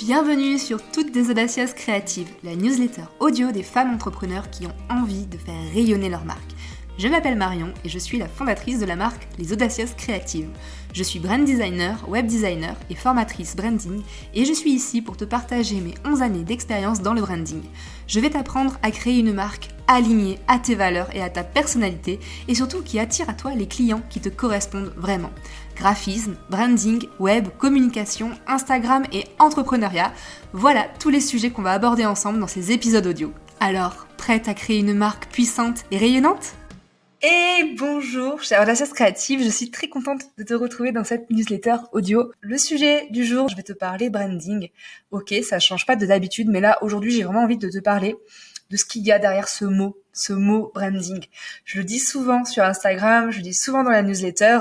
Bienvenue sur Toutes des Audacieuses Créatives, la newsletter audio des femmes entrepreneurs qui ont envie de faire rayonner leur marque. Je m'appelle Marion et je suis la fondatrice de la marque Les Audacieuses Créatives. Je suis brand designer, web designer et formatrice branding et je suis ici pour te partager mes 11 années d'expérience dans le branding. Je vais t'apprendre à créer une marque alignée à tes valeurs et à ta personnalité et surtout qui attire à toi les clients qui te correspondent vraiment graphisme, branding, web, communication, Instagram et entrepreneuriat. Voilà tous les sujets qu'on va aborder ensemble dans ces épisodes audio. Alors, prête à créer une marque puissante et rayonnante? Et bonjour, chère audacieuses créative, je suis très contente de te retrouver dans cette newsletter audio. Le sujet du jour, je vais te parler branding. Ok, ça change pas de d'habitude, mais là aujourd'hui j'ai vraiment envie de te parler de ce qu'il y a derrière ce mot, ce mot branding. Je le dis souvent sur Instagram, je le dis souvent dans la newsletter.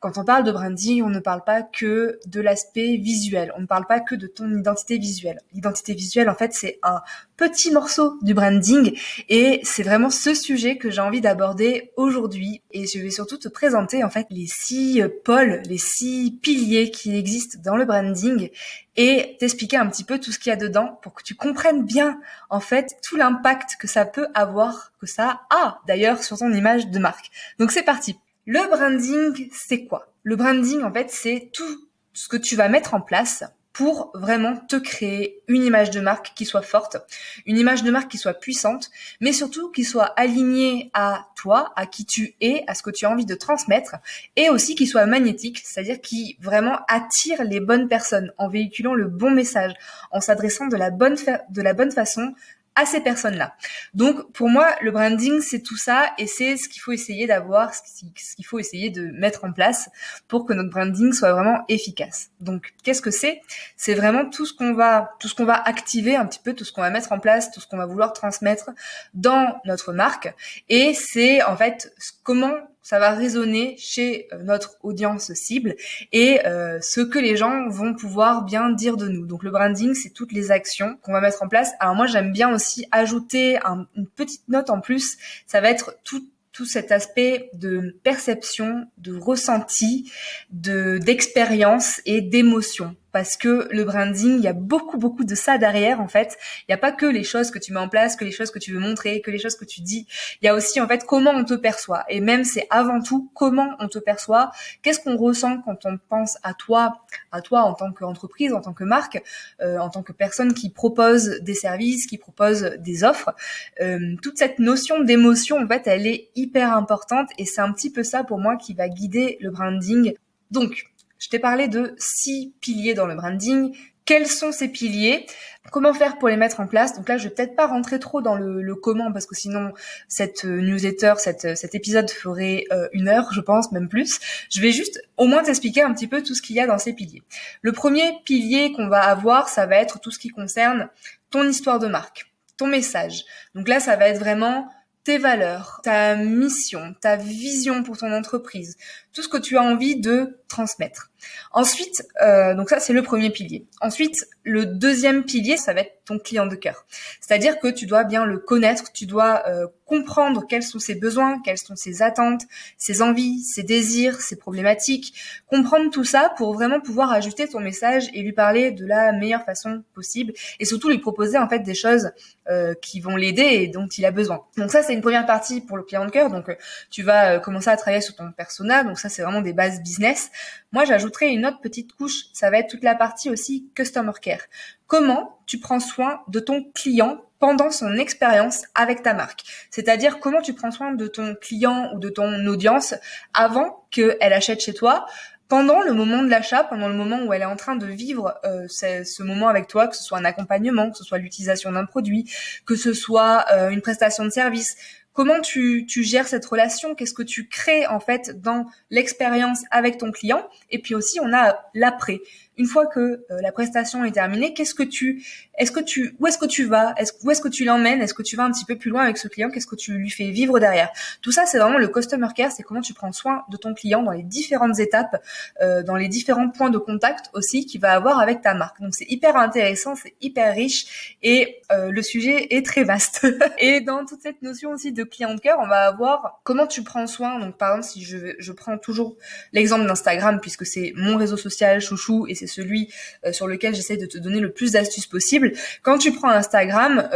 Quand on parle de branding, on ne parle pas que de l'aspect visuel. On ne parle pas que de ton identité visuelle. L'identité visuelle, en fait, c'est un petit morceau du branding et c'est vraiment ce sujet que j'ai envie d'aborder aujourd'hui et je vais surtout te présenter en fait les six pôles, les six piliers qui existent dans le branding et t'expliquer un petit peu tout ce qu'il y a dedans pour que tu comprennes bien en fait tout l'impact que ça peut avoir, ça a d'ailleurs sur ton image de marque. Donc c'est parti. Le branding, c'est quoi? Le branding en fait, c'est tout ce que tu vas mettre en place pour vraiment te créer une image de marque qui soit forte, une image de marque qui soit puissante, mais surtout qui soit alignée à toi, à qui tu es, à ce que tu as envie de transmettre, et aussi qui soit magnétique, c'est-à-dire qui vraiment attire les bonnes personnes en véhiculant le bon message, en s'adressant de de la bonne façon à ces personnes-là. Donc pour moi, le branding, c'est tout ça et c'est ce qu'il faut essayer d'avoir, ce qu'il faut essayer de mettre en place pour que notre branding soit vraiment efficace. Donc qu'est-ce que c'est? C'est vraiment tout ce qu'on va tout ce qu'on va activer un petit peu, tout ce qu'on va mettre en place, tout ce qu'on va vouloir transmettre dans notre marque et c'est en fait comment ça va résonner chez euh, notre audience cible et euh, ce que les gens vont pouvoir bien dire de nous. Donc le branding, c'est toutes les actions qu'on va mettre en place. Alors moi, j'aime bien aussi ajouter une petite note en plus. Ça va être tout tout cet aspect de perception, de ressenti, de d'expérience et d'émotion parce que le branding, il y a beaucoup beaucoup de ça derrière en fait. Il n'y a pas que les choses que tu mets en place, que les choses que tu veux montrer, que les choses que tu dis. Il y a aussi en fait comment on te perçoit et même c'est avant tout comment on te perçoit. Qu'est-ce qu'on ressent quand on pense à toi, à toi en tant qu'entreprise, en tant que marque, euh, en tant que personne qui propose des services, qui propose des offres. Euh, toute cette notion d'émotion en fait, elle est hyper importante et c'est un petit peu ça pour moi qui va guider le branding. Donc je t'ai parlé de six piliers dans le branding. Quels sont ces piliers? Comment faire pour les mettre en place? Donc là, je vais peut-être pas rentrer trop dans le, comment parce que sinon cette newsletter, cet épisode ferait euh, une heure, je pense, même plus. Je vais juste au moins t'expliquer un petit peu tout ce qu'il y a dans ces piliers. Le premier pilier qu'on va avoir, ça va être tout ce qui concerne ton histoire de marque, ton message. Donc là, ça va être vraiment tes valeurs, ta mission, ta vision pour ton entreprise, tout ce que tu as envie de transmettre. Ensuite, euh, donc ça c'est le premier pilier. Ensuite, le deuxième pilier, ça va être ton client de cœur. C'est-à-dire que tu dois bien le connaître, tu dois euh, comprendre quels sont ses besoins, quelles sont ses attentes, ses envies, ses désirs, ses problématiques, comprendre tout ça pour vraiment pouvoir ajuster ton message et lui parler de la meilleure façon possible et surtout lui proposer en fait des choses euh, qui vont l'aider et dont il a besoin. Donc ça c'est une première partie pour le client de cœur. Donc tu vas commencer à travailler sur ton persona. Ça c'est vraiment des bases business. Moi j'ajouterai une autre petite couche, ça va être toute la partie aussi customer care. Comment tu prends soin de ton client pendant son expérience avec ta marque? C'est-à-dire comment tu prends soin de ton client ou de ton audience avant qu'elle achète chez toi, pendant le moment de l'achat, pendant le moment où elle est en train de vivre euh, ce, moment avec toi, que ce soit un accompagnement, que ce soit l'utilisation d'un produit, que ce soit euh, une prestation de service. Comment tu, tu gères cette relation? Qu'est-ce que tu crées en fait dans l'expérience avec ton client? Et puis aussi, on a l'après une fois que euh, la prestation est terminée, qu'est-ce que tu, est-ce que tu, où est-ce que tu vas, est-ce, où est-ce que tu l'emmènes, est-ce que tu vas un petit peu plus loin avec ce client, qu'est-ce que tu lui fais vivre derrière? Tout ça, c'est vraiment le customer care, c'est comment tu prends soin de ton client dans les différentes étapes, euh, dans les différents points de contact aussi qu'il va avoir avec ta marque. Donc c'est hyper intéressant, c'est hyper riche et euh, le sujet est très vaste. et dans toute cette notion aussi de client de cœur, on va avoir comment tu prends soin. Donc par exemple, si je, je prends toujours l'exemple d'Instagram puisque c'est mon réseau social chouchou et c'est celui sur lequel j'essaie de te donner le plus d'astuces possible. Quand tu prends Instagram,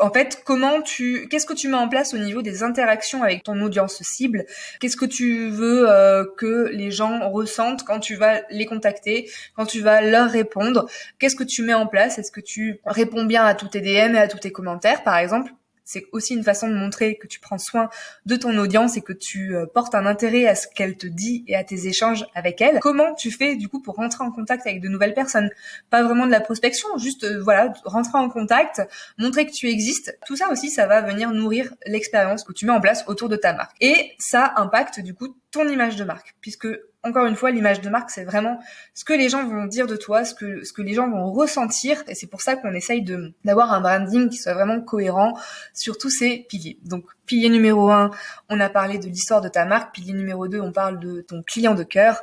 en fait, comment tu, qu'est-ce que tu mets en place au niveau des interactions avec ton audience cible? Qu'est-ce que tu veux euh, que les gens ressentent quand tu vas les contacter, quand tu vas leur répondre? Qu'est-ce que tu mets en place? Est-ce que tu réponds bien à tous tes DM et à tous tes commentaires, par exemple? C'est aussi une façon de montrer que tu prends soin de ton audience et que tu euh, portes un intérêt à ce qu'elle te dit et à tes échanges avec elle. Comment tu fais du coup pour rentrer en contact avec de nouvelles personnes? Pas vraiment de la prospection, juste euh, voilà, rentrer en contact, montrer que tu existes. Tout ça aussi, ça va venir nourrir l'expérience que tu mets en place autour de ta marque. Et ça impacte du coup ton image de marque, puisque encore une fois, l'image de marque, c'est vraiment ce que les gens vont dire de toi, ce que, ce que les gens vont ressentir. Et c'est pour ça qu'on essaye d'avoir un branding qui soit vraiment cohérent sur tous ces piliers. Donc, pilier numéro un, on a parlé de l'histoire de ta marque. Pilier numéro deux, on parle de ton client de cœur.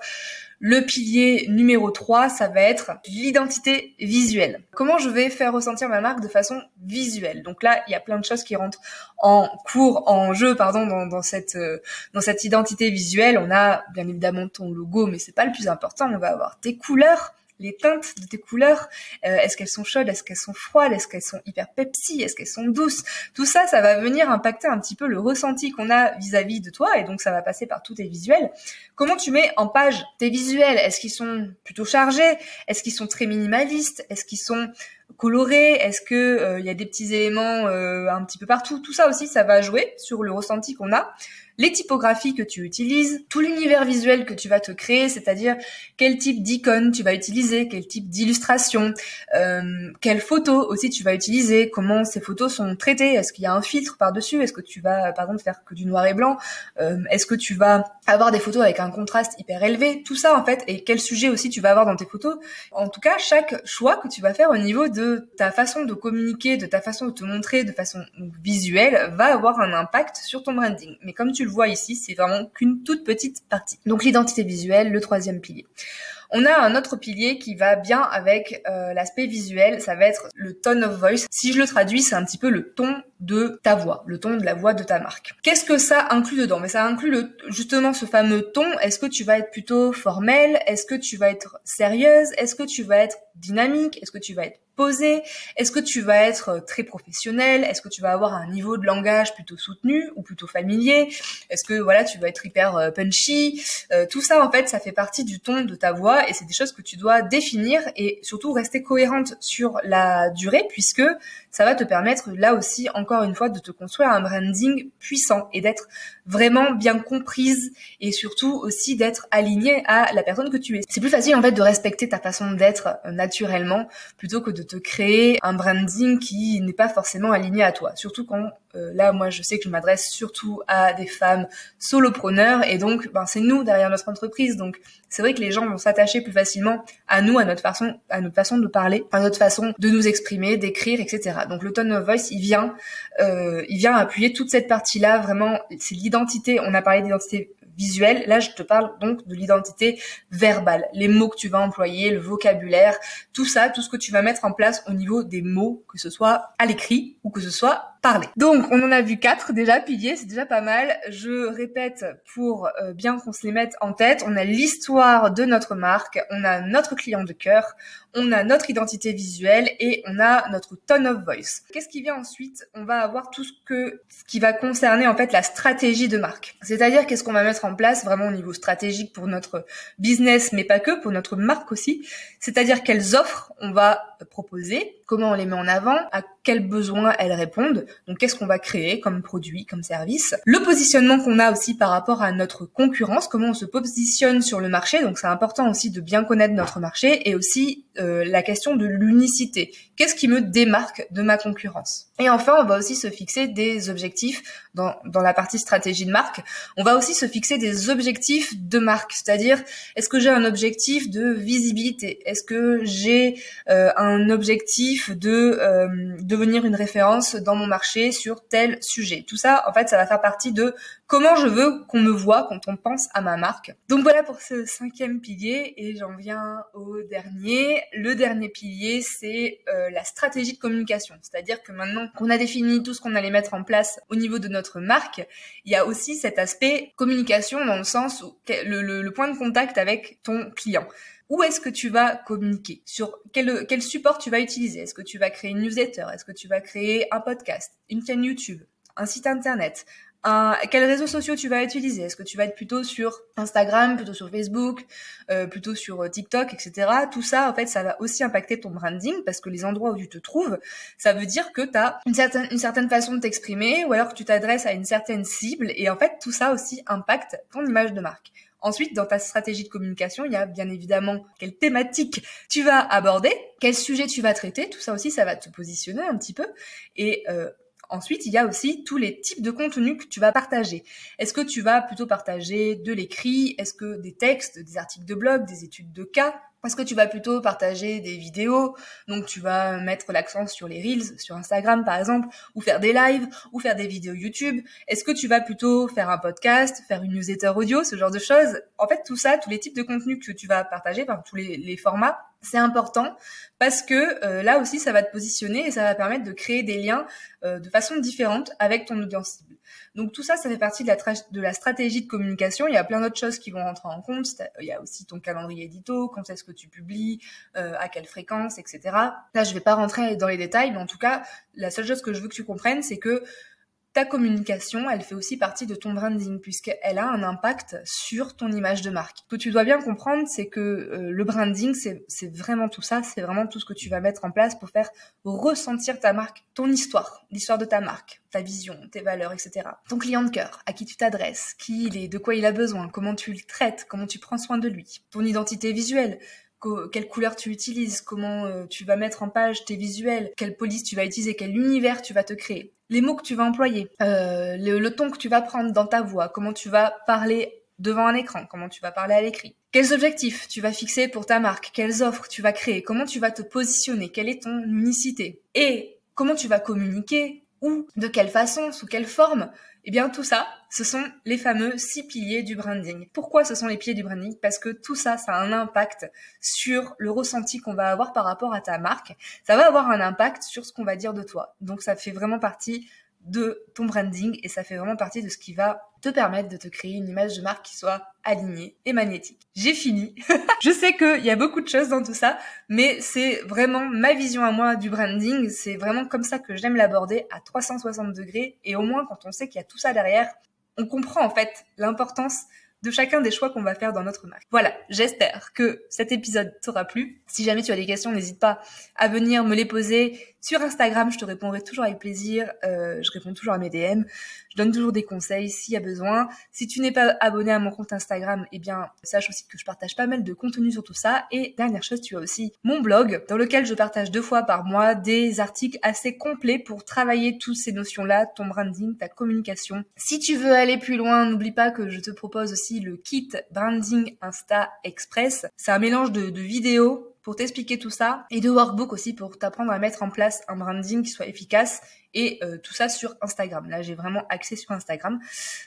Le pilier numéro 3, ça va être l'identité visuelle. Comment je vais faire ressentir ma marque de façon visuelle? Donc là, il y a plein de choses qui rentrent en cours, en jeu, pardon, dans, cette euh, dans cette identité visuelle. On a bien évidemment ton logo, mais c'est pas le plus important. On va avoir tes couleurs, les teintes de tes couleurs. Euh, est-ce qu'elles sont chaudes Est-ce qu'elles sont froides Est-ce qu'elles sont hyper Pepsi Est-ce qu'elles sont douces? Tout ça, ça va venir impacter un petit peu le ressenti qu'on a vis-à-vis de toi et donc ça va passer par tous tes visuels. Comment tu mets en page tes visuels? Est-ce qu'ils sont plutôt chargés? Est-ce qu'ils sont très minimalistes? Est-ce qu'ils sont colorés Est-ce que euh, il y a des petits éléments euh, un petit peu partout? Tout ça aussi, ça va jouer sur le ressenti qu'on a. Les typographies que tu utilises, tout l'univers visuel que tu vas te créer, c'est-à-dire quel type d'icône tu vas utiliser, quel type d'illustration, euh, quelles photos aussi tu vas utiliser, comment ces photos sont traitées, est-ce qu'il y a un filtre par-dessus, est-ce que tu vas par exemple faire que du noir et blanc, euh, est-ce que tu vas avoir des photos avec un contraste hyper élevé, tout ça en fait, et quel sujet aussi tu vas avoir dans tes photos. En tout cas, chaque choix que tu vas faire au niveau de ta façon de communiquer, de ta façon de te montrer de façon visuelle, va avoir un impact sur ton branding. Mais comme tu le vois ici, c'est vraiment qu'une toute petite partie. Donc l'identité visuelle, le troisième pilier. On a un autre pilier qui va bien avec euh, l'aspect visuel, ça va être le tone of voice. Si je le traduis, c'est un petit peu le ton de ta voix, le ton de la voix de ta marque. Qu'est-ce que ça inclut dedans? Mais ça inclut le, justement ce fameux ton. Est-ce que tu vas être plutôt formel? Est-ce que tu vas être sérieuse? Est-ce que tu vas être dynamique? Est-ce que tu vas être posé Est-ce que tu vas être euh, très professionnel Est-ce que tu vas avoir un niveau de langage plutôt soutenu ou plutôt familier? Est-ce que voilà, tu vas être hyper euh, punchy? Euh, Tout ça en fait, ça fait partie du ton de ta voix et c'est des choses que tu dois définir et surtout rester cohérente sur la durée puisque ça va te permettre là aussi encore une fois de te construire un branding puissant et d'être vraiment bien comprise et surtout aussi d'être alignée à la personne que tu es. C'est plus facile en fait de respecter ta façon d'être euh, naturellement plutôt que de te créer un branding qui n'est pas forcément aligné à toi. Surtout quand euh, là, moi, je sais que je m'adresse surtout à des femmes solopreneurs et donc, ben, c'est nous derrière notre entreprise. Donc, c'est vrai que les gens vont s'attacher plus facilement à nous, à notre façon, à notre façon de parler, à notre façon de nous exprimer, d'écrire, etc. Donc, le tone of voice, il vient, euh, il vient appuyer toute cette partie-là. Vraiment, c'est l'identité. On a parlé d'identité visuelle. Là, je te parle donc de l'identité verbale, les mots que tu vas employer, le vocabulaire, tout ça, tout ce que tu vas mettre en place au niveau des mots, que ce soit à l'écrit ou que ce soit Donc, on en a vu quatre déjà piliers, c'est déjà pas mal. Je répète pour euh, bien qu'on se les mette en tête. On a l'histoire de notre marque, on a notre client de cœur, on a notre identité visuelle et on a notre tone of voice. Qu'est-ce qui vient ensuite? On va avoir tout ce que qui va concerner en fait la stratégie de marque. C'est-à-dire qu'est-ce qu'on va mettre en place vraiment au niveau stratégique pour notre business, mais pas que, pour notre marque aussi? C'est-à-dire quelles offres on va proposer, comment on les met en avant, à quels besoins elles répondent, donc qu'est-ce qu'on va créer comme produit, comme service. Le positionnement qu'on a aussi par rapport à notre concurrence, comment on se positionne sur le marché, donc c'est important aussi de bien connaître notre marché et aussi euh, la question de l'unicité. Qu'est-ce qui me démarque de ma concurrence? Et enfin, on va aussi se fixer des objectifs dans, dans la partie stratégie de marque. On va aussi se fixer des objectifs de marque, c'est-à-dire est-ce que j'ai un objectif de visibilité? Est-ce que j'ai euh, un objectif de euh, devenir une référence dans mon marché sur tel sujet? Tout ça, en fait, ça va faire partie de comment je veux qu'on me voit quand on pense à ma marque. Donc voilà pour ce cinquième pilier et j'en viens au dernier. Le dernier pilier, c'est euh, la stratégie de communication. C'est-à-dire que maintenant qu'on a défini tout ce qu'on allait mettre en place au niveau de notre marque, il y a aussi cet aspect communication dans le sens où le, point de contact avec ton client. Où est-ce que tu vas communiquer? Sur quel, quel support tu vas utiliser? Est-ce que tu vas créer une newsletter? Est-ce que tu vas créer un podcast, une chaîne YouTube, un site internet? Quels réseaux sociaux tu vas utiliser? Est-ce que tu vas être plutôt sur Instagram, plutôt sur Facebook, euh, plutôt sur euh, TikTok, etc. Tout ça, en fait, ça va aussi impacter ton branding parce que les endroits où tu te trouves, ça veut dire que tu as une certaine, une certaine façon de t'exprimer ou alors que tu t'adresses à une certaine cible et en fait, tout ça aussi impacte ton image de marque. Ensuite, dans ta stratégie de communication, il y a bien évidemment quelle thématique tu vas aborder, quel sujet tu vas traiter, tout ça aussi, ça va te positionner un petit peu. Et euh, Ensuite, il y a aussi tous les types de contenus que tu vas partager. Est-ce que tu vas plutôt partager de l'écrit? Est-ce que des textes, des articles de blog, des études de cas? Est-ce que tu vas plutôt partager des vidéos? Donc tu vas mettre l'accent sur les reels, sur Instagram par exemple, ou faire des lives, ou faire des vidéos YouTube. Est-ce que tu vas plutôt faire un podcast, faire une newsletter audio, ce genre de choses? En fait, tout ça, tous les types de contenus que tu vas partager, enfin tous les, formats, c'est important parce que euh, là aussi, ça va te positionner et ça va permettre de créer des liens euh, de façon différente avec ton audience cible. Donc tout ça, ça fait partie de la, de la stratégie de communication. Il y a plein d'autres choses qui vont rentrer en compte. Il y a aussi ton calendrier édito, quand est-ce que tu publies, euh, à quelle fréquence, etc. Là, je vais pas rentrer dans les détails, mais en tout cas, la seule chose que je veux que tu comprennes, c'est que ta communication, elle fait aussi partie de ton branding puisqu'elle a un impact sur ton image de marque. Ce que tu dois bien comprendre, c'est que euh, le branding, c'est vraiment tout ça, c'est vraiment tout ce que tu vas mettre en place pour faire ressentir ta marque, ton histoire, l'histoire de ta marque, ta vision, tes valeurs, etc. Ton client de cœur, à qui tu t'adresses, qui il est, de quoi il a besoin, comment tu le traites, comment tu prends soin de lui, ton identité visuelle, quelle couleur tu utilises, comment euh, tu vas mettre en page tes visuels, quelle police tu vas utiliser, quel univers tu vas te créer, les mots que tu vas employer, euh, le, ton que tu vas prendre dans ta voix, comment tu vas parler devant un écran, comment tu vas parler à l'écrit. Quels objectifs tu vas fixer pour ta marque, quelles offres tu vas créer, comment tu vas te positionner, quelle est ton unicité et comment tu vas communiquer, où, de quelle façon, sous quelle forme, eh bien tout ça, ce sont les fameux six piliers du branding. Pourquoi ce sont les piliers du branding? Parce que tout ça, ça a un impact sur le ressenti qu'on va avoir par rapport à ta marque. Ça va avoir un impact sur ce qu'on va dire de toi. Donc ça fait vraiment partie de ton branding et ça fait vraiment partie de ce qui va te permettre de te créer une image de marque qui soit alignée et magnétique. J'ai fini. je sais qu'il y a beaucoup de choses dans tout ça, mais c'est vraiment ma vision à moi du branding. C'est vraiment comme ça que j'aime l'aborder à 360 degrés et au moins quand on sait qu'il y a tout ça derrière, on comprend en fait l'importance de chacun des choix qu'on va faire dans notre marque. Voilà, j'espère que cet épisode t'aura plu. Si jamais tu as des questions, n'hésite pas à venir me les poser sur Instagram, je te répondrai toujours avec plaisir. Euh, je réponds toujours à mes DM. Je donne toujours des conseils s'il y a besoin. Si tu n'es pas abonné à mon compte Instagram, eh bien, sache aussi que je partage pas mal de contenu sur tout ça. Et dernière chose, tu as aussi mon blog dans lequel je partage deux fois par mois des articles assez complets pour travailler toutes ces notions-là, ton branding, ta communication. Si tu veux aller plus loin, n'oublie pas que je te propose aussi le kit Branding Insta Express. C'est un mélange de, vidéos pour t'expliquer tout ça et de workbook aussi pour t'apprendre à mettre en place un branding qui soit efficace et euh, tout ça sur Instagram. Là, j'ai vraiment accès sur Instagram.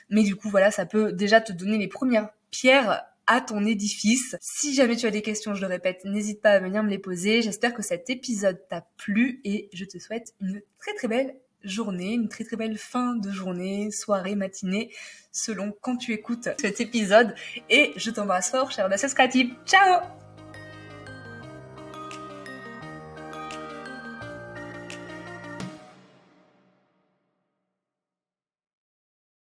Mais du coup, voilà, ça peut déjà te donner les premières pierres à ton édifice. Si jamais tu as des questions, je le répète, n'hésite pas à venir me les poser. J'espère que cet épisode t'a plu et je te souhaite une très très belle journée, une très très belle fin de journée, soirée, matinée, selon quand tu écoutes cet épisode. Et je t'embrasse fort, chère audacieuses créative. Ciao